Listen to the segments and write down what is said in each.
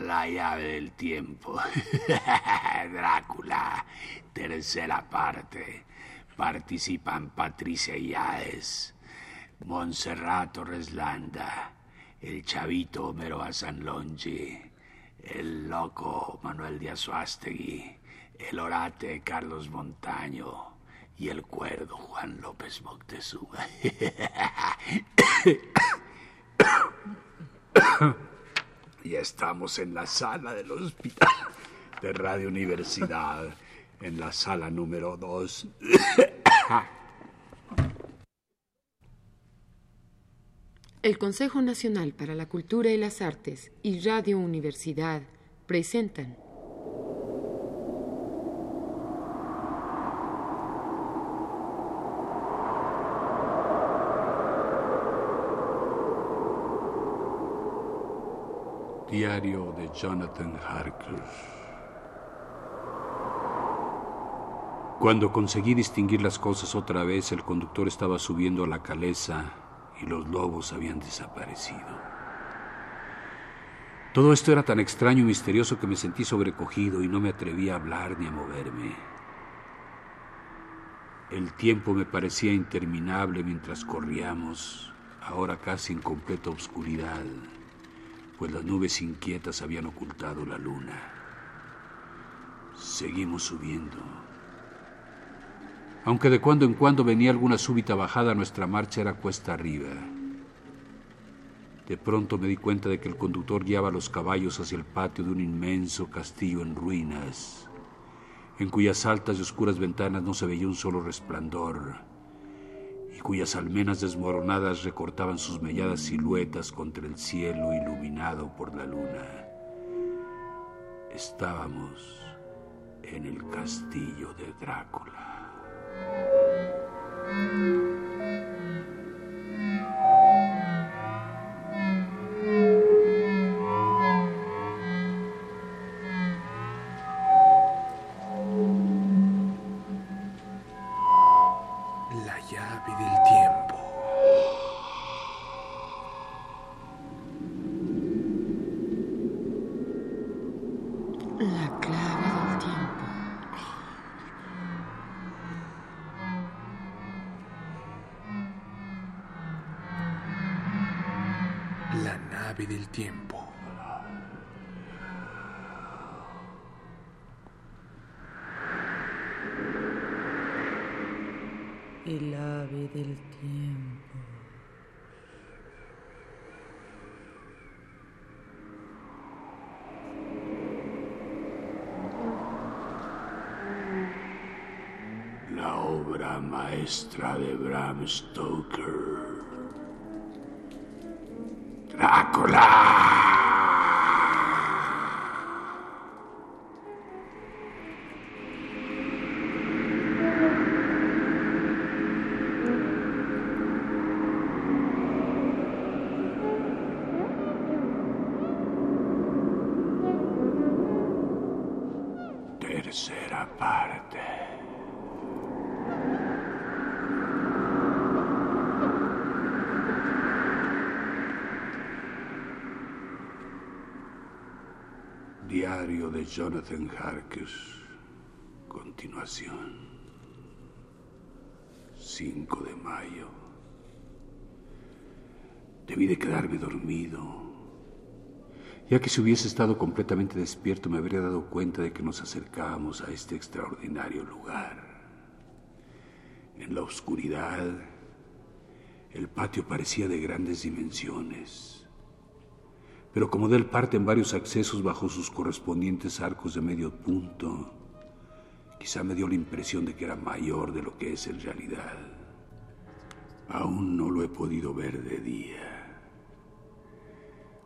La llave del tiempo. Drácula, tercera parte. Participan Patricia Yáez, Montserrat Torreslanda, el chavito Homero Asanlongi, el loco Manuel Díaz Suástegui, el orate Carlos Montaño y el cuerdo Juan López Moctezuma. Ya estamos en la sala del hospital de Radio Universidad, en la sala número 2. El Consejo Nacional para la Cultura y las Artes y Radio Universidad presentan Diario de Jonathan Harker. Cuando conseguí distinguir las cosas otra vez, el conductor estaba subiendo a la caleza y los lobos habían desaparecido. Todo esto era tan extraño y misterioso que me sentí sobrecogido y no me atreví a hablar ni a moverme. El tiempo me parecía interminable mientras corríamos, ahora casi en completa oscuridad pues las nubes inquietas habían ocultado la luna. Seguimos subiendo. Aunque de cuando en cuando venía alguna súbita bajada, nuestra marcha era cuesta arriba. De pronto me di cuenta de que el conductor guiaba los caballos hacia el patio de un inmenso castillo en ruinas, en cuyas altas y oscuras ventanas no se veía un solo resplandor y cuyas almenas desmoronadas recortaban sus melladas siluetas contra el cielo iluminado por la luna. Estábamos en el castillo de Drácula. El ave del tiempo. La obra maestra de Bram Stoker. Drácula. Jonathan Harkes. Continuación. 5 de mayo. Debí de quedarme dormido. Ya que si hubiese estado completamente despierto me habría dado cuenta de que nos acercábamos a este extraordinario lugar. En la oscuridad, el patio parecía de grandes dimensiones pero como de él parten varios accesos bajo sus correspondientes arcos de medio punto, quizá me dio la impresión de que era mayor de lo que es en realidad. Aún no lo he podido ver de día.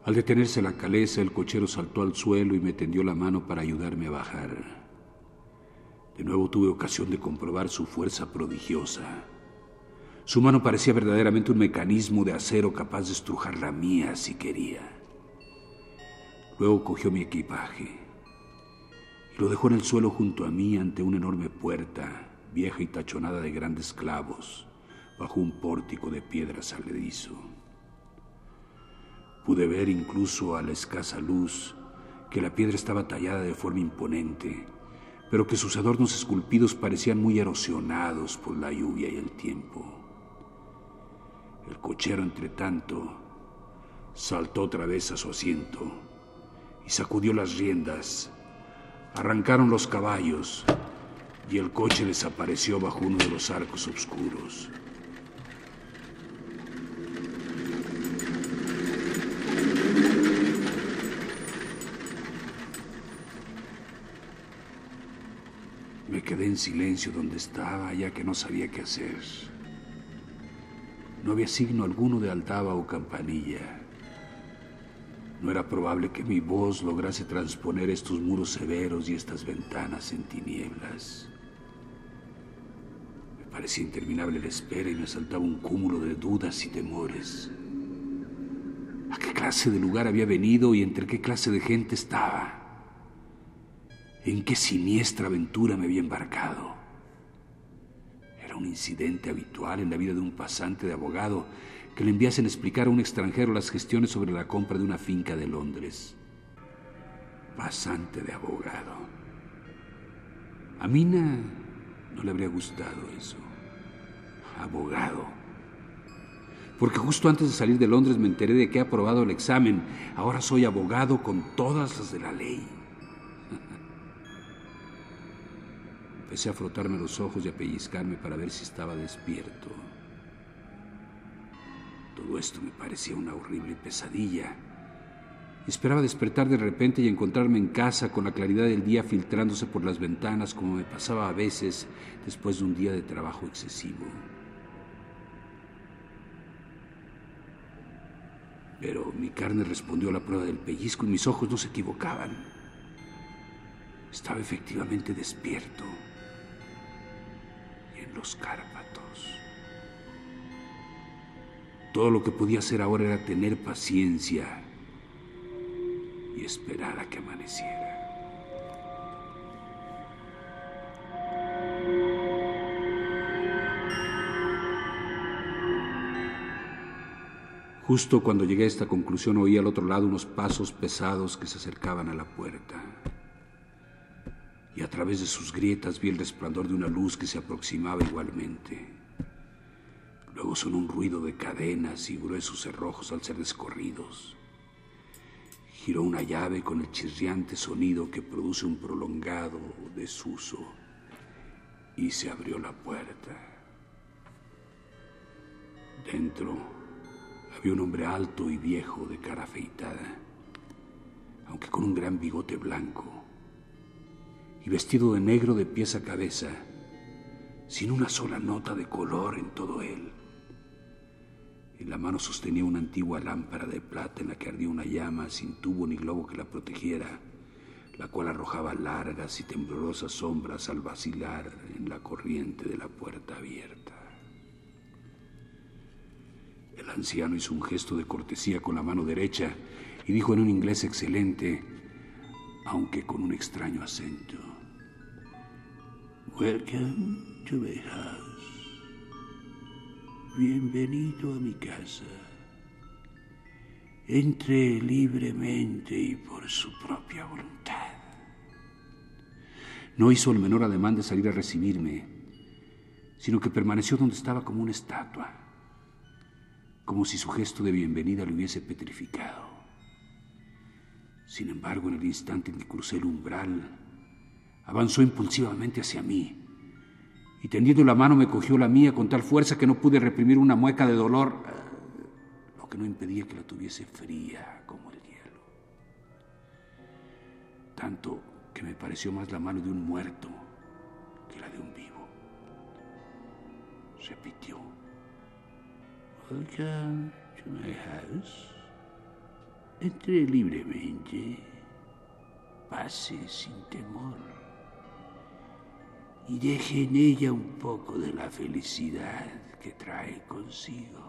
Al detenerse la caleza, el cochero saltó al suelo y me tendió la mano para ayudarme a bajar. De nuevo tuve ocasión de comprobar su fuerza prodigiosa. Su mano parecía verdaderamente un mecanismo de acero capaz de estrujar la mía si quería. Luego cogió mi equipaje y lo dejó en el suelo junto a mí ante una enorme puerta, vieja y tachonada de grandes clavos, bajo un pórtico de piedra saledizo. Pude ver incluso a la escasa luz que la piedra estaba tallada de forma imponente, pero que sus adornos esculpidos parecían muy erosionados por la lluvia y el tiempo. El cochero, entre tanto, saltó otra vez a su asiento y sacudió las riendas. Arrancaron los caballos y el coche desapareció bajo uno de los arcos oscuros. Me quedé en silencio donde estaba, ya que no sabía qué hacer. No había signo alguno de altava o campanilla. No era probable que mi voz lograse transponer estos muros severos y estas ventanas en tinieblas. Me parecía interminable la espera y me asaltaba un cúmulo de dudas y temores. ¿A qué clase de lugar había venido y entre qué clase de gente estaba? ¿En qué siniestra aventura me había embarcado? Era un incidente habitual en la vida de un pasante de abogado que le enviasen explicar a un extranjero las gestiones sobre la compra de una finca de Londres. Pasante de abogado. A Mina no le habría gustado eso. Abogado. Porque justo antes de salir de Londres me enteré de que he aprobado el examen. Ahora soy abogado con todas las de la ley. Empecé a frotarme los ojos y a pellizcarme para ver si estaba despierto. Todo esto me parecía una horrible pesadilla. Esperaba despertar de repente y encontrarme en casa con la claridad del día filtrándose por las ventanas como me pasaba a veces después de un día de trabajo excesivo. Pero mi carne respondió a la prueba del pellizco y mis ojos no se equivocaban. Estaba efectivamente despierto y en los Cárpatos. Todo lo que podía hacer ahora era tener paciencia y esperar a que amaneciera. Justo cuando llegué a esta conclusión oí al otro lado unos pasos pesados que se acercaban a la puerta. Y a través de sus grietas vi el resplandor de una luz que se aproximaba igualmente. Sonó un ruido de cadenas y gruesos cerrojos al ser descorridos. Giró una llave con el chirriante sonido que produce un prolongado desuso y se abrió la puerta. Dentro había un hombre alto y viejo de cara afeitada, aunque con un gran bigote blanco, y vestido de negro de pies a cabeza, sin una sola nota de color en todo él. En la mano sostenía una antigua lámpara de plata en la que ardía una llama sin tubo ni globo que la protegiera, la cual arrojaba largas y temblorosas sombras al vacilar en la corriente de la puerta abierta. El anciano hizo un gesto de cortesía con la mano derecha y dijo en un inglés excelente, aunque con un extraño acento. Welcome to my house. Bienvenido a mi casa. Entre libremente y por su propia voluntad. No hizo el menor ademán de salir a recibirme, sino que permaneció donde estaba como una estatua como si su gesto de bienvenida le hubiese petrificado. Sin embargo, en el instante en que crucé el umbral, avanzó impulsivamente hacia mí y tendiendo la mano me cogió la mía con tal fuerza que no pude reprimir una mueca de dolor, lo que no impedía que la tuviese fría como el hielo. Tanto que me pareció más la mano de un muerto que la de un vivo. Repitió. Welcome to my house. Entre libremente, pase sin temor y deje en ella un poco de la felicidad que trae consigo.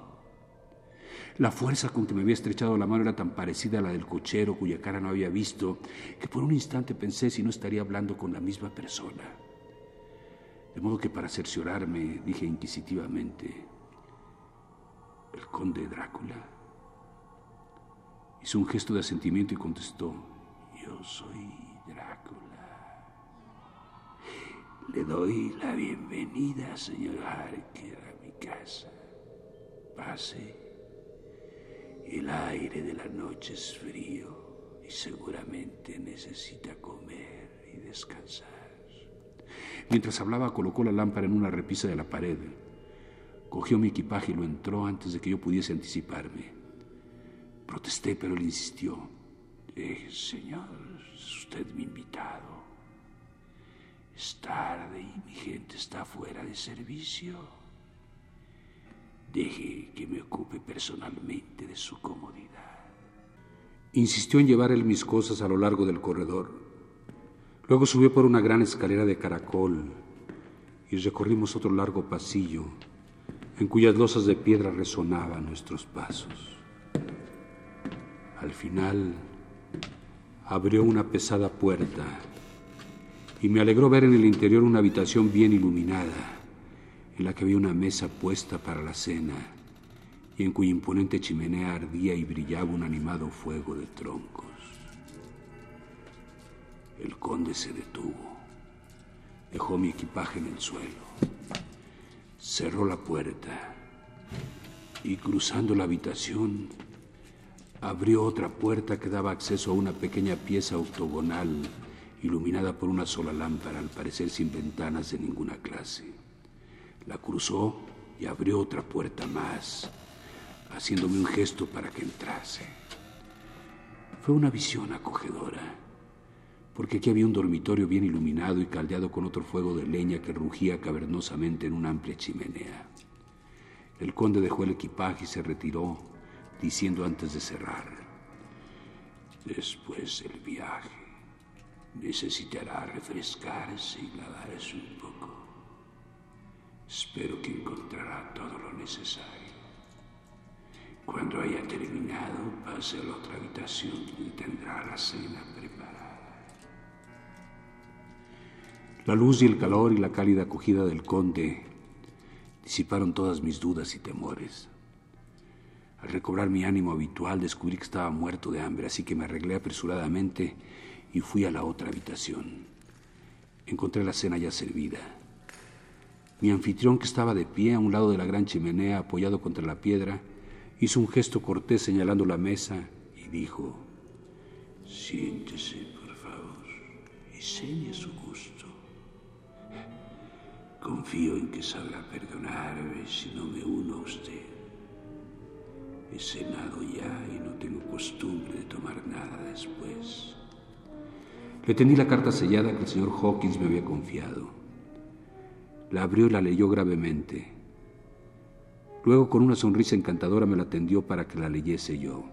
La fuerza con que me había estrechado la mano era tan parecida a la del cochero cuya cara no había visto que por un instante pensé si no estaría hablando con la misma persona. De modo que para cerciorarme dije inquisitivamente, el conde Drácula. Hizo un gesto de asentimiento y contestó, yo. Soy Drácula. Le doy la bienvenida, señor Harker, a mi casa. Pase. El aire de la noche es frío y seguramente necesita comer y descansar. Mientras hablaba, colocó la lámpara en una repisa de la pared. Cogió mi equipaje y lo entró antes de que yo pudiese anticiparme. Protesté, pero él insistió. Eh, señor, es usted mi invitado. Es tarde y mi gente está fuera de servicio. Deje que me ocupe personalmente de su comodidad. Insistió en llevar él mis cosas a lo largo del corredor. Luego subió por una gran escalera de caracol y recorrimos otro largo pasillo en cuyas losas de piedra resonaban nuestros pasos. Al final abrió una pesada puerta y me alegró ver en el interior una habitación bien iluminada, en la que había una mesa puesta para la cena y en cuya imponente chimenea ardía y brillaba un animado fuego de troncos. El conde se detuvo, dejó mi equipaje en el suelo, cerró la puerta y cruzando la habitación abrió otra puerta que daba acceso a una pequeña pieza octogonal iluminada por una sola lámpara, al parecer sin ventanas de ninguna clase. La cruzó y abrió otra puerta más, haciéndome un gesto para que entrase. Fue una visión acogedora, porque aquí había un dormitorio bien iluminado y caldeado con otro fuego de leña que rugía cavernosamente en una amplia chimenea. El conde dejó el equipaje y se retiró, diciendo antes de cerrar, después del viaje necesitará refrescarse y lavarse un poco. Espero que encontrará todo lo necesario. Cuando haya terminado, pase a la otra habitación y tendrá la cena preparada. La luz y el calor y la cálida acogida del conde disiparon todas mis dudas y temores. Al recobrar mi ánimo habitual descubrí que estaba muerto de hambre, así que me arreglé apresuradamente y fui a la otra habitación. Encontré la cena ya servida. Mi anfitrión, que estaba de pie a un lado de la gran chimenea, apoyado contra la piedra, hizo un gesto cortés señalando la mesa y dijo, Siéntese, por favor, y señe su gusto. Confío en que sabrá perdonarme si no me uno a usted. He cenado ya y no tengo costumbre de tomar nada después. Le tendí la carta sellada que el señor Hawkins me había confiado. La abrió y la leyó gravemente. Luego, con una sonrisa encantadora, me la tendió para que la leyese yo.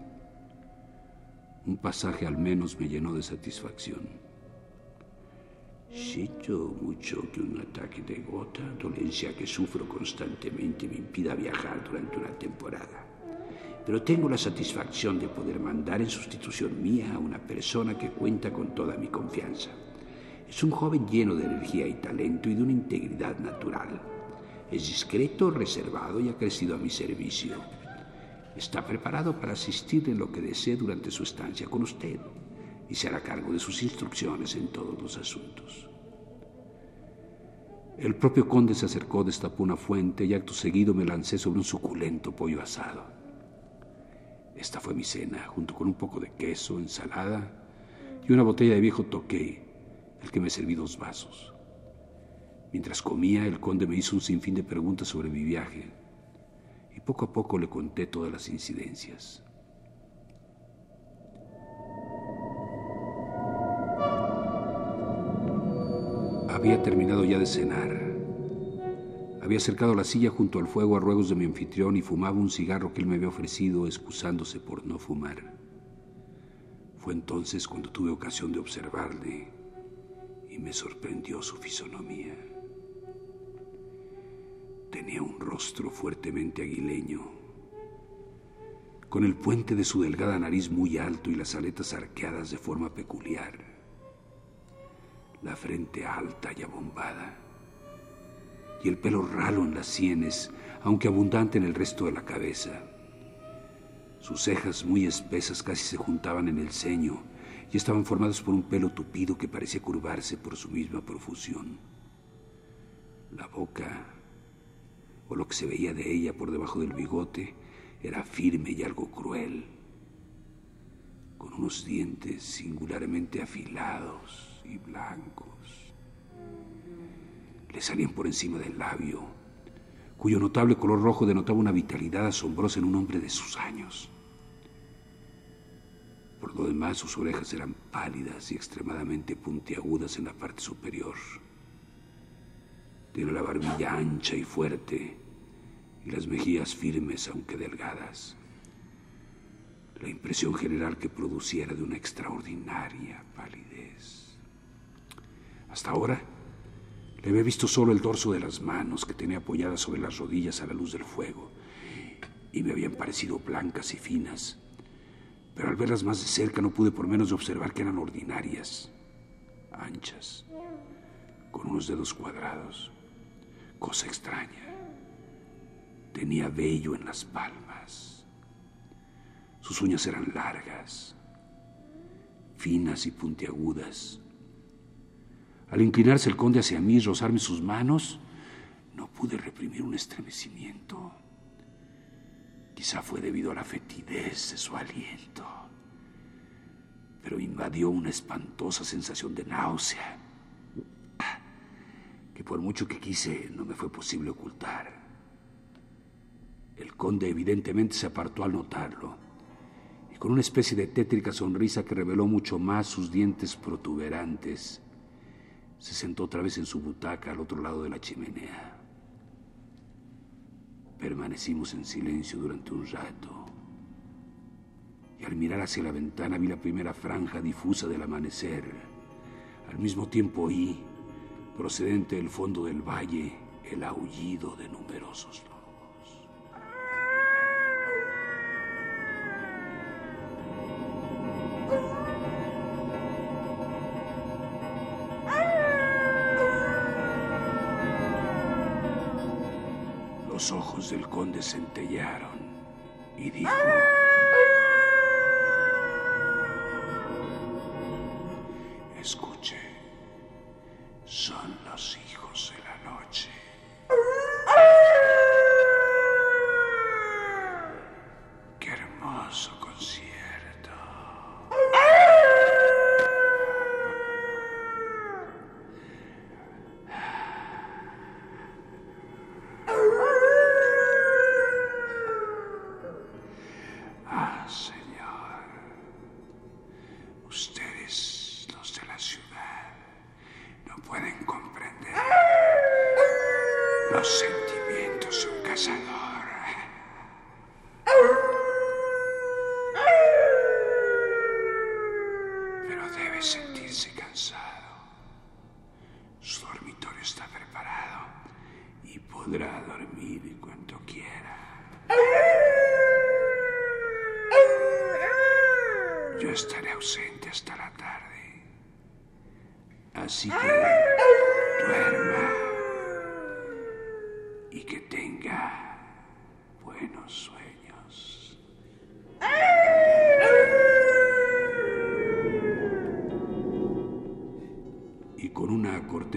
Un pasaje al menos me llenó de satisfacción. Siento mucho que un ataque de gota, dolencia que sufro constantemente, me impida viajar durante una temporada pero tengo la satisfacción de poder mandar en sustitución mía a una persona que cuenta con toda mi confianza. Es un joven lleno de energía y talento y de una integridad natural. Es discreto, reservado y ha crecido a mi servicio. Está preparado para asistirle en lo que desee durante su estancia con usted y se hará cargo de sus instrucciones en todos los asuntos. El propio conde se acercó, destapó una fuente y acto seguido me lancé sobre un suculento pollo asado. Esta fue mi cena, junto con un poco de queso, ensalada y una botella de viejo toqué, el que me serví dos vasos. Mientras comía, el conde me hizo un sinfín de preguntas sobre mi viaje y poco a poco le conté todas las incidencias. Había terminado ya de cenar. Había acercado la silla junto al fuego a ruegos de mi anfitrión y fumaba un cigarro que él me había ofrecido, excusándose por no fumar. Fue entonces cuando tuve ocasión de observarle y me sorprendió su fisonomía. Tenía un rostro fuertemente aguileño, con el puente de su delgada nariz muy alto y las aletas arqueadas de forma peculiar, la frente alta y abombada y el pelo ralo en las sienes, aunque abundante en el resto de la cabeza. Sus cejas muy espesas casi se juntaban en el ceño y estaban formadas por un pelo tupido que parecía curvarse por su misma profusión. La boca, o lo que se veía de ella por debajo del bigote, era firme y algo cruel, con unos dientes singularmente afilados y blancos. Le salían por encima del labio, cuyo notable color rojo denotaba una vitalidad asombrosa en un hombre de sus años. Por lo demás, sus orejas eran pálidas y extremadamente puntiagudas en la parte superior. Tiene la barbilla ancha y fuerte y las mejillas firmes aunque delgadas. La impresión general que produciera de una extraordinaria palidez. Hasta ahora le había visto solo el dorso de las manos que tenía apoyadas sobre las rodillas a la luz del fuego y me habían parecido blancas y finas pero al verlas más de cerca no pude por menos de observar que eran ordinarias, anchas, con unos dedos cuadrados. Cosa extraña. Tenía vello en las palmas. Sus uñas eran largas, finas y puntiagudas. Al inclinarse el conde hacia mí y rozarme sus manos, no pude reprimir un estremecimiento. Quizá fue debido a la fetidez de su aliento, pero invadió una espantosa sensación de náusea, que por mucho que quise no me fue posible ocultar. El conde evidentemente se apartó al notarlo, y con una especie de tétrica sonrisa que reveló mucho más sus dientes protuberantes, se sentó otra vez en su butaca al otro lado de la chimenea. Permanecimos en silencio durante un rato. Y al mirar hacia la ventana vi la primera franja difusa del amanecer. Al mismo tiempo oí, procedente del fondo del valle, el aullido de numerosos. Ojos del conde centellaron y dijo...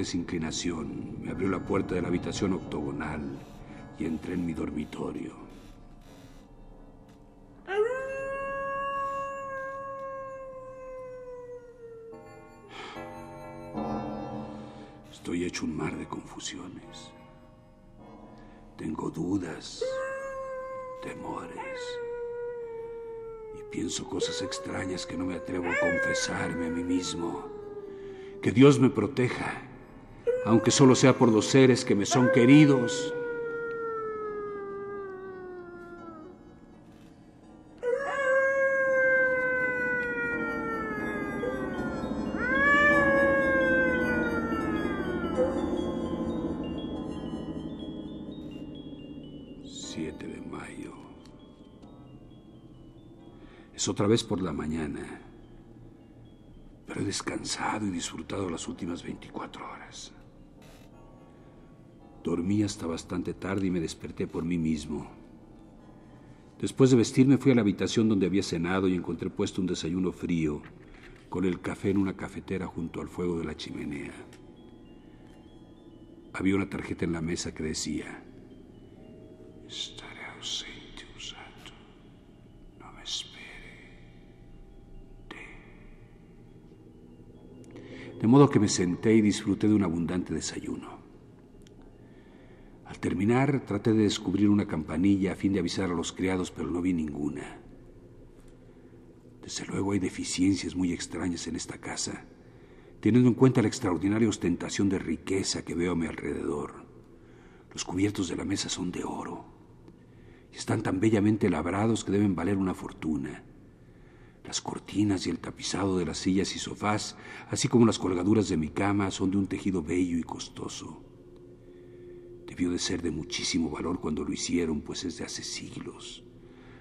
una cortés inclinación me abrió la puerta de la habitación octogonal y entré en mi dormitorio. Estoy hecho un mar de confusiones. Tengo dudas, temores. Y pienso cosas extrañas que no me atrevo a confesarme a mí mismo. Que Dios me proteja, aunque solo sea por los seres que me son queridos. Es otra vez por la mañana, pero he descansado y disfrutado las últimas 24 horas. Dormí hasta bastante tarde y me desperté por mí mismo. Después de vestirme fui a la habitación donde había cenado y encontré puesto un desayuno frío, con el café en una cafetera junto al fuego de la chimenea. Había una tarjeta en la mesa que decía, estaré ausente un no me espere. De modo que me senté y disfruté de un abundante desayuno. Terminar, traté de descubrir una campanilla a fin de avisar a los criados, pero no vi ninguna. Desde luego hay deficiencias muy extrañas en esta casa, teniendo en cuenta la extraordinaria ostentación de riqueza que veo a mi alrededor. Los cubiertos de la mesa son de oro y están tan bellamente labrados que deben valer una fortuna. Las cortinas y el tapizado de las sillas y sofás, así como las colgaduras de mi cama, son de un tejido bello y costoso. Debió de ser de muchísimo valor cuando lo hicieron, pues es de hace siglos,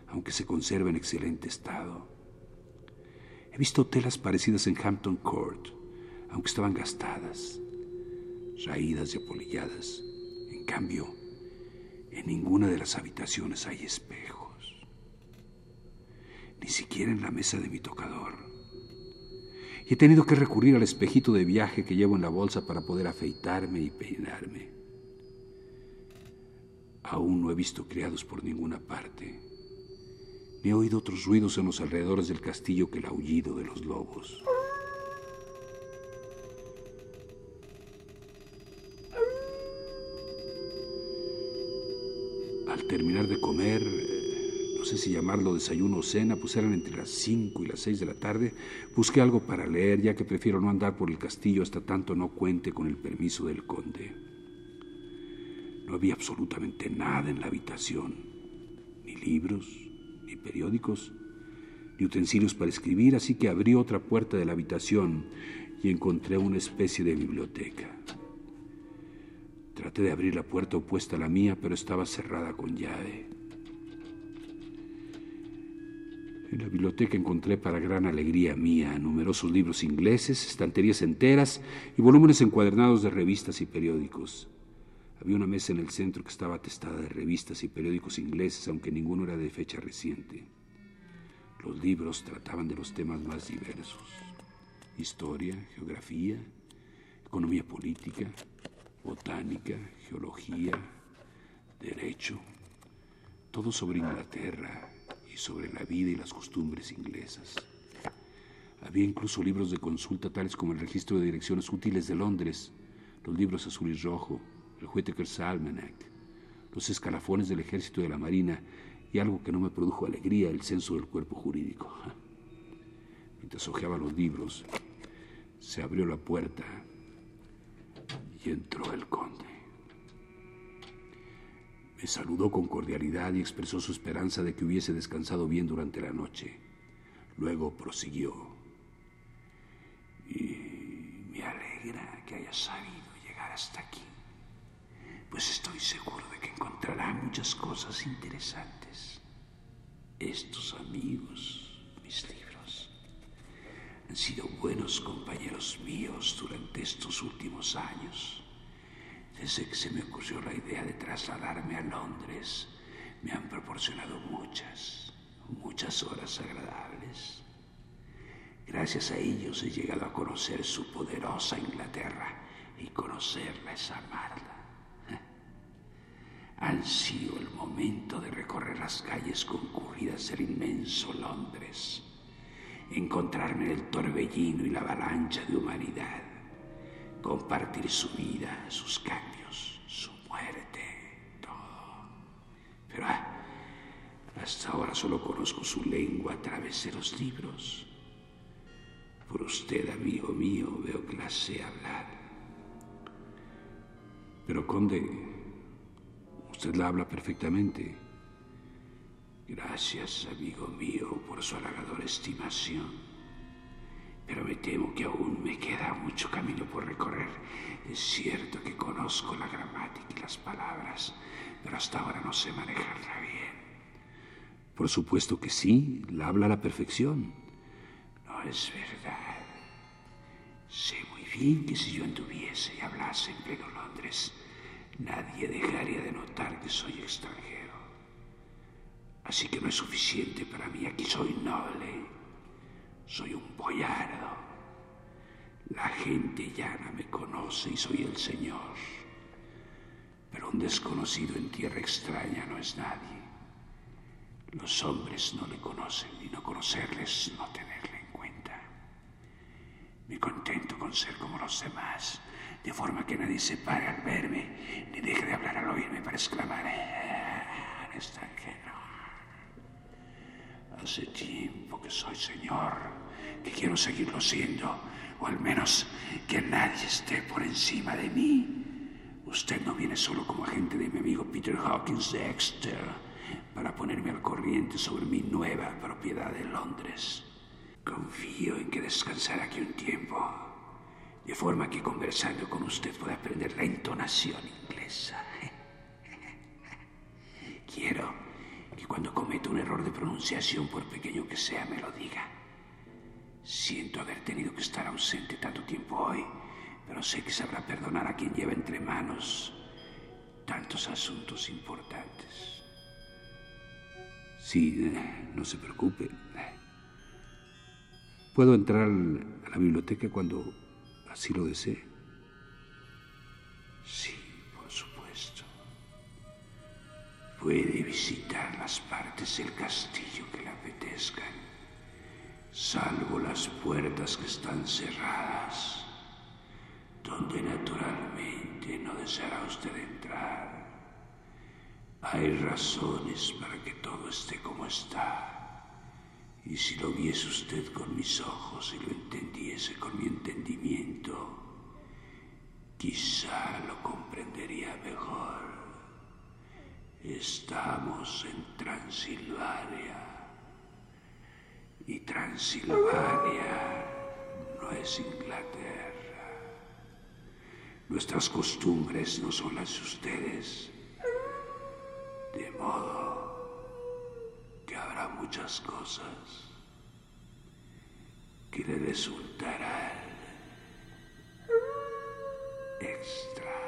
aunque se conserva en excelente estado. He visto telas parecidas en Hampton Court, aunque estaban gastadas, raídas y apolilladas. En cambio, en ninguna de las habitaciones hay espejos, ni siquiera en la mesa de mi tocador. Y he tenido que recurrir al espejito de viaje que llevo en la bolsa para poder afeitarme y peinarme. Aún no he visto criados por ninguna parte. Ni he oído otros ruidos en los alrededores del castillo que el aullido de los lobos. Al terminar de comer, eh, no sé si llamarlo desayuno o cena, pues eran entre las 5 y las 6 de la tarde, busqué algo para leer, ya que prefiero no andar por el castillo hasta tanto no cuente con el permiso del conde. No había absolutamente nada en la habitación, ni libros, ni periódicos, ni utensilios para escribir, así que abrí otra puerta de la habitación y encontré una especie de biblioteca. Traté de abrir la puerta opuesta a la mía, pero estaba cerrada con llave. En la biblioteca encontré para gran alegría mía numerosos libros ingleses, estanterías enteras y volúmenes encuadernados de revistas y periódicos. Había una mesa en el centro que estaba atestada de revistas y periódicos ingleses, aunque ninguno era de fecha reciente. Los libros trataban de los temas más diversos. Historia, geografía, economía política, botánica, geología, derecho, todo sobre Inglaterra y sobre la vida y las costumbres inglesas. Había incluso libros de consulta tales como el registro de direcciones útiles de Londres, los libros azul y rojo, el Whitaker's Almanac, los escalafones del ejército de la marina y algo que no me produjo alegría, el censo del cuerpo jurídico. Mientras hojeaba los libros, se abrió la puerta y entró el conde. Me saludó con cordialidad y expresó su esperanza de que hubiese descansado bien durante la noche. Luego prosiguió. Y me alegra que haya sabido llegar hasta aquí pues estoy seguro de que encontrará muchas cosas interesantes. Estos amigos, mis libros, han sido buenos compañeros míos durante estos últimos años. Desde que se me ocurrió la idea de trasladarme a Londres, me han proporcionado muchas, muchas horas agradables. Gracias a ellos he llegado a conocer su poderosa Inglaterra y conocerla es amarla sido el momento de recorrer las calles concurridas del inmenso Londres, encontrarme en el torbellino y la avalancha de humanidad, compartir su vida, sus cambios, su muerte, todo. Pero ah, hasta ahora solo conozco su lengua a través de los libros. Por usted, amigo mío, veo sé hablar. Pero, conde, Usted la habla perfectamente. Gracias, amigo mío, por su halagadora estimación. Pero me temo que aún me queda mucho camino por recorrer. Es cierto que conozco la gramática y las palabras, pero hasta ahora no sé manejarla bien. Por supuesto que sí, la habla a la perfección. No es verdad. Sé muy bien que si yo anduviese y hablase en pleno Londres, nadie dejaría de notar que soy extranjero. Así que no es suficiente para mí. Aquí soy noble. Soy un boyardo. gente llana me conoce y soy el Señor. Pero un desconocido en tierra extraña no es nadie. Los hombres no le conocen y no conocerles no tenerle en cuenta. Me contento con ser como los demás, de forma que nadie se pare al verme ni deje de hablar al oírme para exclamar, ah, extranjero. Hace tiempo que soy señor, que quiero seguirlo siendo, o al menos que nadie esté por encima de mí. Usted no viene solo como agente de mi amigo Peter Hawkins Dexter para ponerme al corriente sobre mi nueva propiedad en Londres. Confío en que descansará aquí un tiempo, de forma que conversando con usted pueda aprender la entonación inglesa. Quiero que cuando cometa un error de pronunciación, por pequeño que sea, me lo diga. Siento haber tenido que estar ausente tanto tiempo hoy pero sé que sabrá perdonar a quien lleva entre manos tantos asuntos importantes. Sí, no se preocupe. Puedo entrar a la biblioteca cuando así lo desee. Sí, por supuesto. Puede visitar las partes del castillo que le apetezcan, salvo las puertas que están cerradas donde naturalmente no deseará usted entrar. Hay razones para que todo esté como está. Y si lo viese usted con mis ojos y lo entendiese con mi entendimiento, quizá lo comprendería mejor. Estamos en Transilvania. Y Transilvania no es Inglaterra. Nuestras costumbres no son las de ustedes. De modo muchas cosas que le resultarán extrañas.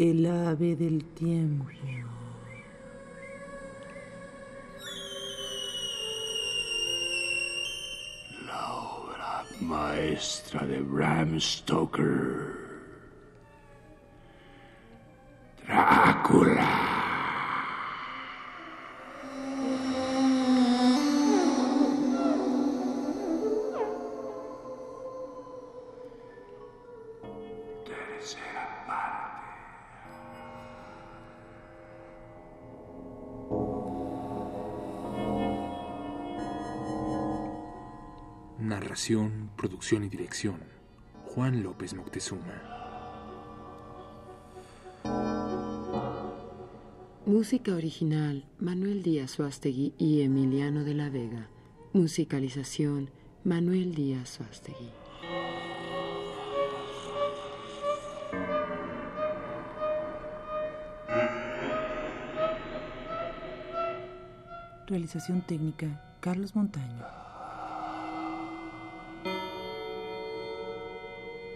El ave del tiempo. La obra maestra de Bram Stoker. Drácula. Producción y dirección. Juan López Moctezuma. Música original Manuel Díaz Suástegui y Emiliano de la Vega. Musicalización Manuel Díaz Suástegui. Realización técnica Carlos Montaño.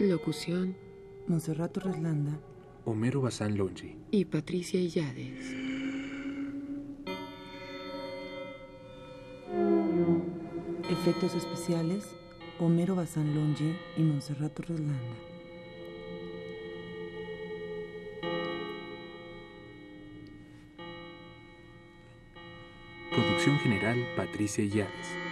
Locución Monserrato Reslanda. Homero Bazán Longi. y Patricia Illades. Efectos especiales Homero Bazán Longe y Monserrato Reslanda. Producción general Patricia Illades.